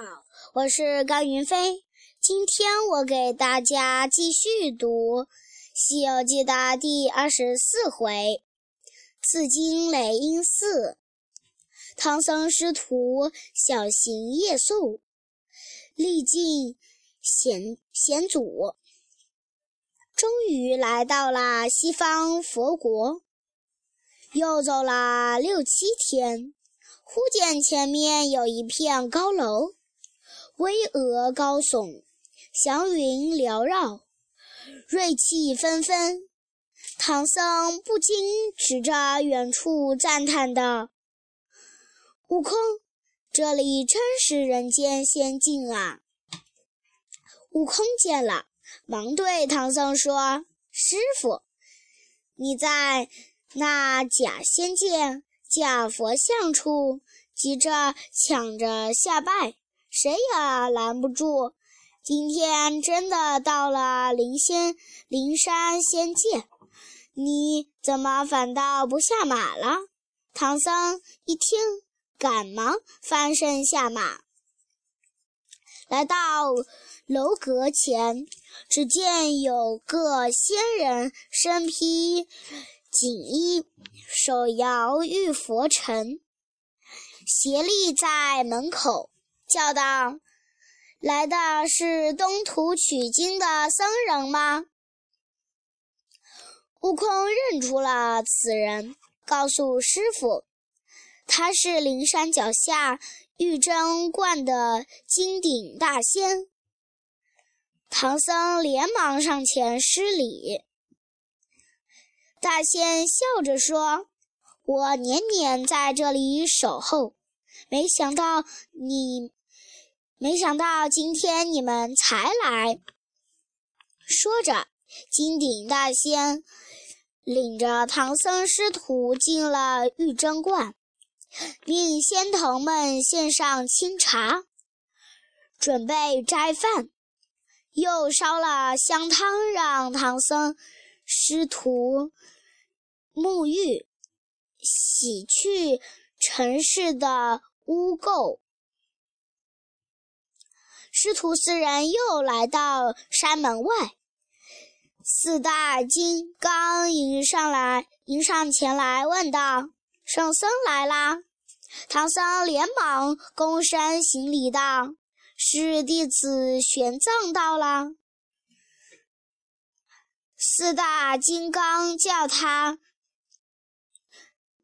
好，我是高云飞。今天我给大家继续读《西游记》的第二十四回“紫金雷音寺”。唐僧师徒小行夜宿，历尽险险阻，终于来到了西方佛国。又走了六七天，忽见前面有一片高楼，巍峨高耸。祥云缭绕，瑞气纷纷。唐僧不禁指着远处赞叹道：“悟空，这里真是人间仙境啊！”悟空见了，忙对唐僧说：“师傅，你在那假仙界、假佛像处，急着抢着下拜，谁也拦不住。”今天真的到了灵仙灵山仙界，你怎么反倒不下马了？唐僧一听，赶忙翻身下马，来到楼阁前，只见有个仙人身披锦衣，手摇玉佛尘，斜立在门口，叫道。来的是东土取经的僧人吗？悟空认出了此人，告诉师傅，他是灵山脚下玉真观的金顶大仙。唐僧连忙上前施礼，大仙笑着说：“我年年在这里守候，没想到你。”没想到今天你们才来。说着，金顶大仙领着唐僧师徒进了玉真观，命仙童们献上清茶，准备斋饭，又烧了香汤，让唐僧师徒沐浴，洗去尘世的污垢。师徒四人又来到山门外，四大金刚迎上来，迎上前来问道：“圣僧来啦！”唐僧连忙躬身行礼道：“是弟子玄奘到了。”四大金刚叫他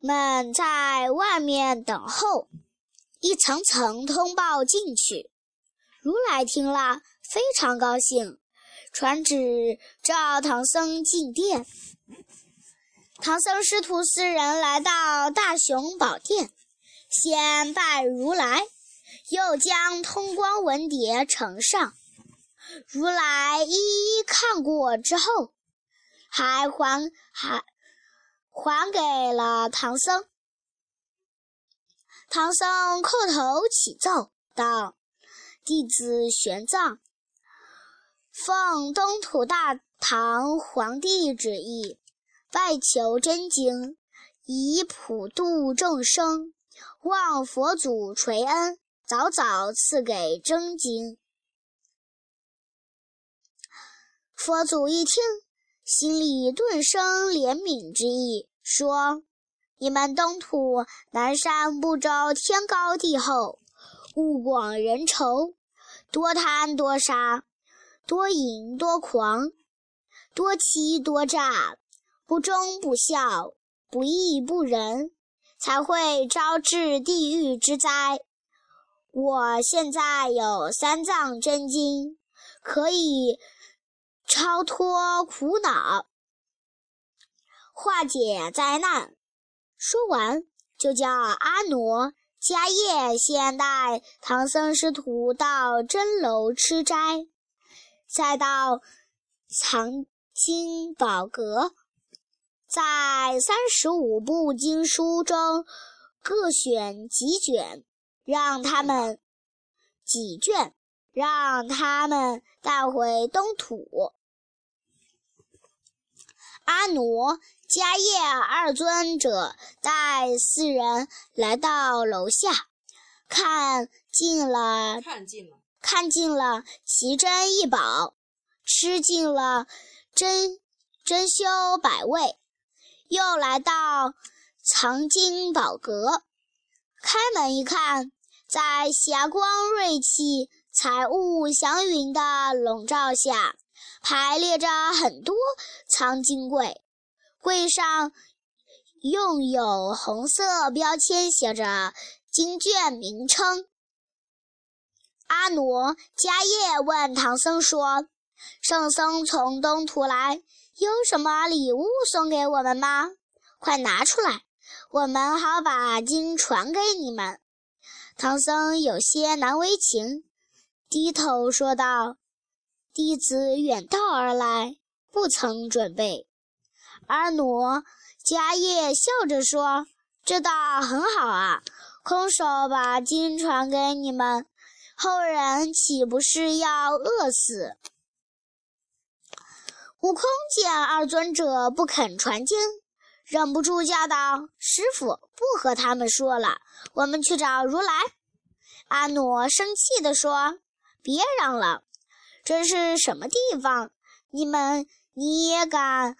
们在外面等候，一层层通报进去。如来听了，非常高兴，传旨召唐僧进殿。唐僧师徒四人来到大雄宝殿，先拜如来，又将通光文牒呈上。如来一一看过之后，还还还还给了唐僧。唐僧叩头启奏道。弟子玄奘奉东土大唐皇帝旨意，拜求真经，以普度众生，望佛祖垂恩，早早赐给真经。佛祖一听，心里顿生怜悯之意，说：“你们东土南山不周，天高地厚。”物广人稠，多贪多杀，多淫多狂，多欺多诈，不忠不孝，不义不仁，才会招致地狱之灾。我现在有三藏真经，可以超脱苦恼，化解灾难。说完，就叫阿傩。迦叶先带唐僧师徒到真楼吃斋，再到藏经宝阁，在三十五部经书中各选几卷，让他们几卷，让他们带回东土。阿傩。迦叶二尊者带四人来到楼下，看尽了，看尽了，看尽了奇珍异宝，吃尽了珍珍馐百味，又来到藏经宝阁，开门一看，在霞光瑞气、彩雾祥云的笼罩下，排列着很多藏经柜，柜上用有红色标签写着。经卷名称。阿傩迦叶问唐僧说：“圣僧从东土来，有什么礼物送给我们吗？快拿出来，我们好把经传给你们。”唐僧有些难为情，低头说道：“弟子远道而来，不曾准备。”阿傩迦叶笑着说：“这倒很好啊。”空手把经传给你们，后人岂不是要饿死？悟空见二尊者不肯传经，忍不住叫道：“师傅，不和他们说了，我们去找如来。”阿傩生气地说：“别嚷了，这是什么地方？你们你也敢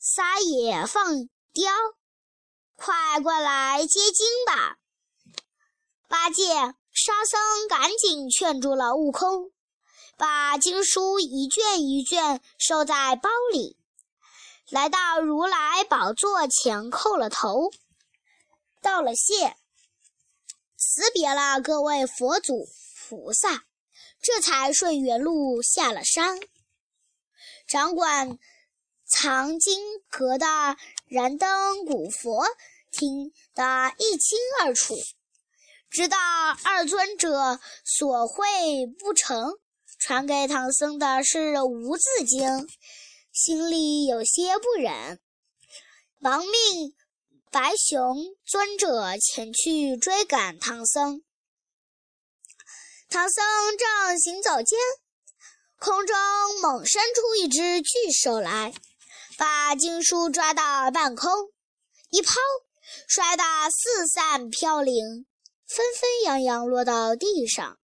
撒野放刁？快过来接经吧！”八戒、沙僧赶紧劝住了悟空，把经书一卷一卷收在包里，来到如来宝座前叩了头，道了谢，辞别了各位佛祖菩萨，这才顺原路下了山。掌管藏经阁的燃灯古佛听得一清二楚。知道二尊者所会不成，传给唐僧的是无字经，心里有些不忍，忙命白熊尊者前去追赶唐僧。唐僧正行走间，空中猛伸出一只巨手来，把经书抓到半空，一抛，摔得四散飘零。纷纷扬扬落到地上，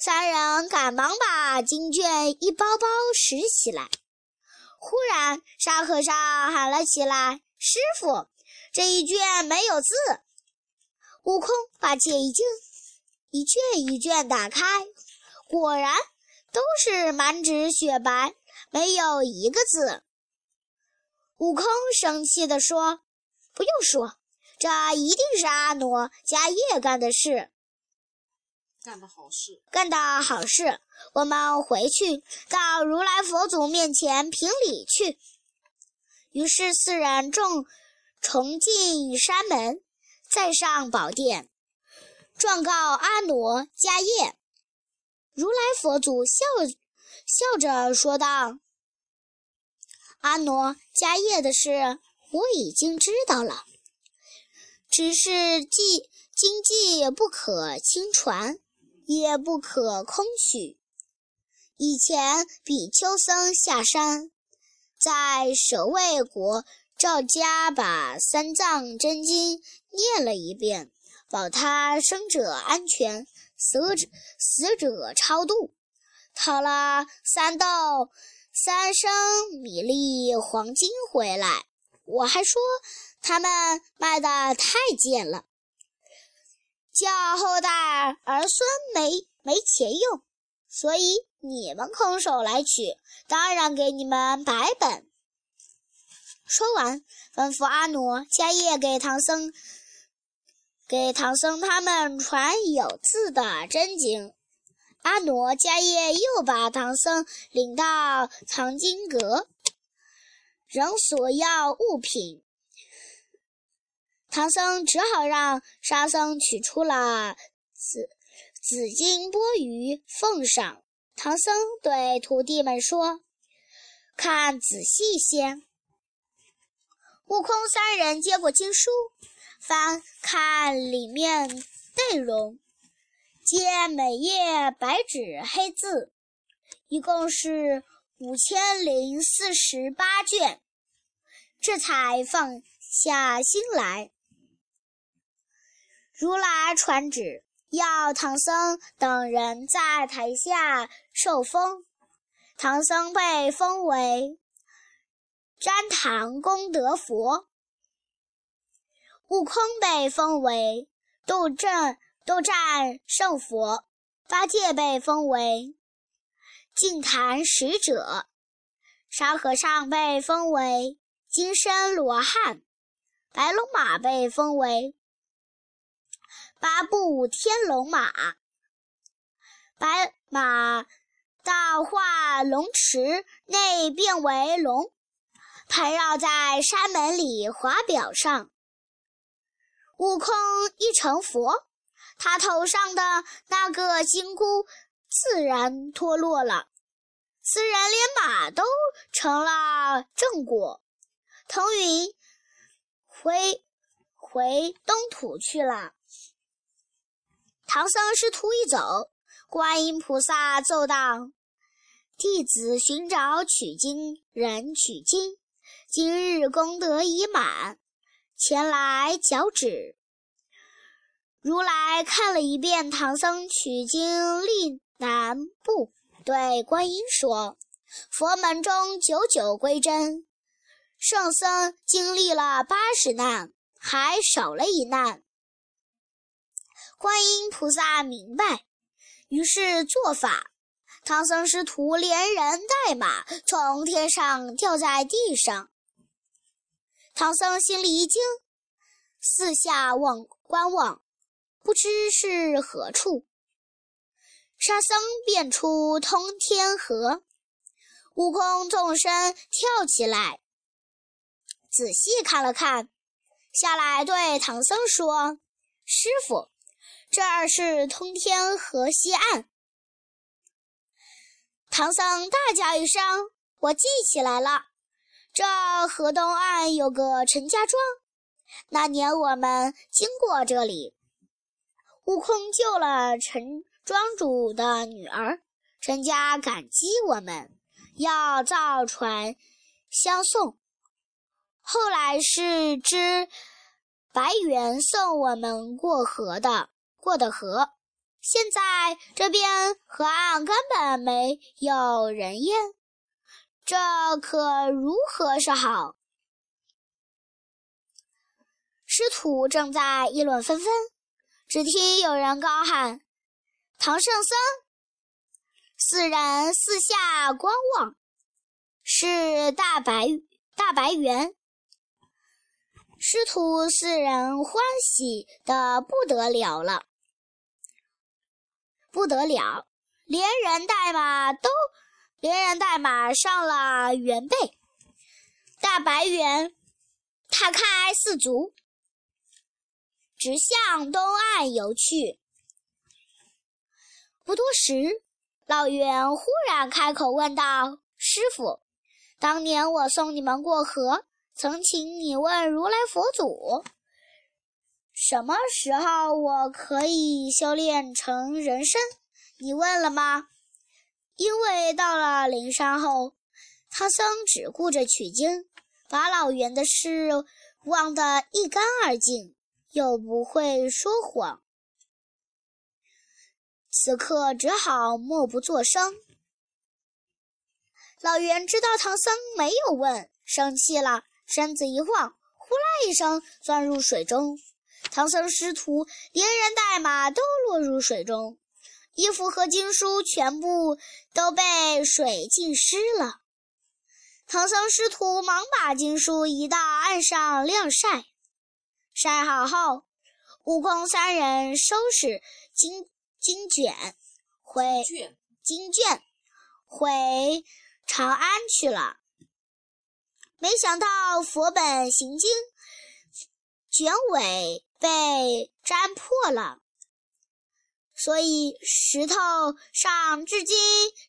三人赶忙把经卷一包包拾起来。忽然，沙和尚喊了起来：“师傅，这一卷没有字。”悟空把解一经一卷一卷打开，果然都是满纸雪白，没有一个字。悟空生气地说：“不用说。”这一定是阿傩迦叶干的事，干的好事，干的好事。我们回去到如来佛祖面前评理去。于是四人重重进山门，再上宝殿，状告阿傩迦叶。如来佛祖笑笑着说道：“阿傩迦叶的事，我已经知道了。”只是既经济不可轻传，也不可空许。以前比丘僧下山，在舍卫国赵家把三藏真经念了一遍，保他生者安全，死者死者超度，讨了三斗三升米粒黄金回来。我还说。他们卖的太贱了，叫后代儿孙没没钱用，所以你们空手来取，当然给你们百本。说完，吩咐阿傩迦叶给唐僧，给唐僧他们传有字的真经。阿傩迦叶又把唐僧领到藏经阁，仍索要物品。唐僧只好让沙僧取出了紫紫金钵盂奉上。唐僧对徒弟们说：“看仔细些。”悟空三人接过经书，翻看里面内容，见每页白纸黑字，一共是五千零四十八卷，这才放下心来。如来传旨，要唐僧等人在台下受封。唐僧被封为旃檀功德佛，悟空被封为斗战斗战胜佛，八戒被封为净坛使者，沙和尚被封为金身罗汉，白龙马被封为八部天龙马，白马。到化龙池内变为龙，盘绕在山门里华表上。悟空一成佛，他头上的那个金箍自然脱落了，此人连马都成了正果。腾云回回东土去了。唐僧师徒一走，观音菩萨奏道。弟子寻找取经人取经，今日功德已满，前来脚趾。如来看了一遍唐僧取经历难部，对观音说：“佛门中九九归真，圣僧经历了八十难，还少了一难。”观音菩萨明白，于是做法。唐僧师徒连人带马从天上掉在地上，唐僧心里一惊，四下望观望，不知是何处。沙僧变出通天河，悟空纵身跳起来，仔细看了看，下来对唐僧说：“师傅，这儿是通天河西岸。”唐僧大叫一声：“我记起来了，这河东岸有个陈家庄。那年我们经过这里，悟空救了陈庄主的女儿，陈家感激我们，要造船相送。后来是只白猿送我们过河的，过的河。”现在这边河岸根本没有人烟，这可如何是好？师徒正在议论纷纷，只听有人高喊：“唐圣僧！”四人四下观望，是大白大白猿。师徒四人欢喜的不得了了。不得了，连人带马都连人带马上了猿背，大白猿踏开四足，直向东岸游去。不多时，老猿忽然开口问道：“师傅，当年我送你们过河，曾请你问如来佛祖。”什么时候我可以修炼成人身？你问了吗？因为到了灵山后，唐僧只顾着取经，把老袁的事忘得一干二净，又不会说谎，此刻只好默不作声。老袁知道唐僧没有问，生气了，身子一晃，呼啦一声钻入水中。唐僧师徒连人带马都落入水中，衣服和经书全部都被水浸湿了。唐僧师徒忙把经书移到岸上晾晒，晒好后，悟空三人收拾经经卷回经卷回长安去了。没想到佛本行经卷尾。被粘破了，所以石头上至今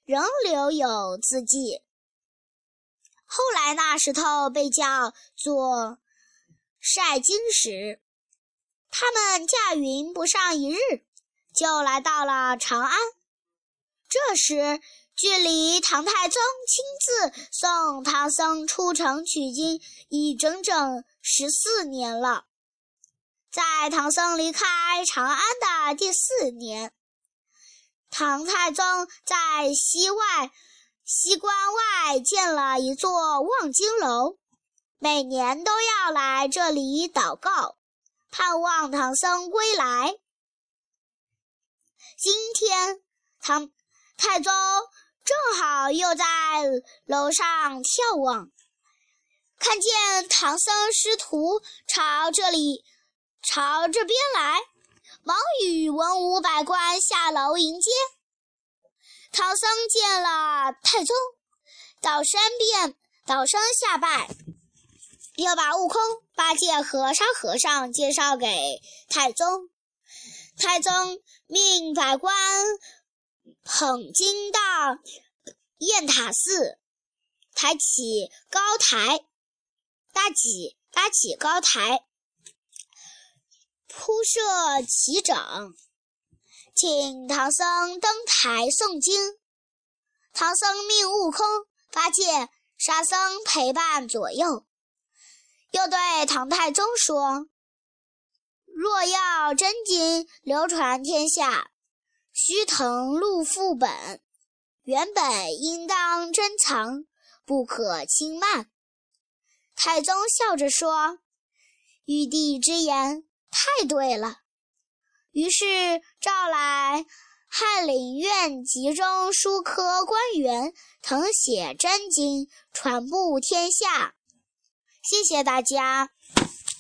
仍留有字迹。后来那石头被叫做晒经时。他们驾云不上一日，就来到了长安。这时，距离唐太宗亲自送唐僧出城取经已整整十四年了。在唐僧离开长安的第四年，唐太宗在西外西关外建了一座望京楼，每年都要来这里祷告，盼望唐僧归来。今天，唐太宗正好又在楼上眺望，看见唐僧师徒朝这里。朝这边来，忙与文武百官下楼迎接。唐僧见了太宗，倒身便倒身下拜，又把悟空、八戒和沙和尚介绍给太宗。太宗命百官捧经到雁塔寺，抬起高台，搭起搭起高台。铺设齐整，请唐僧登台诵经。唐僧命悟空、八戒、沙僧陪伴左右，又对唐太宗说：“若要真经流传天下，须誊录副本，原本应当珍藏，不可轻慢。”太宗笑着说：“玉帝之言。”太对了，于是召来翰林院集中书科官员誊写真经，传布天下。谢谢大家。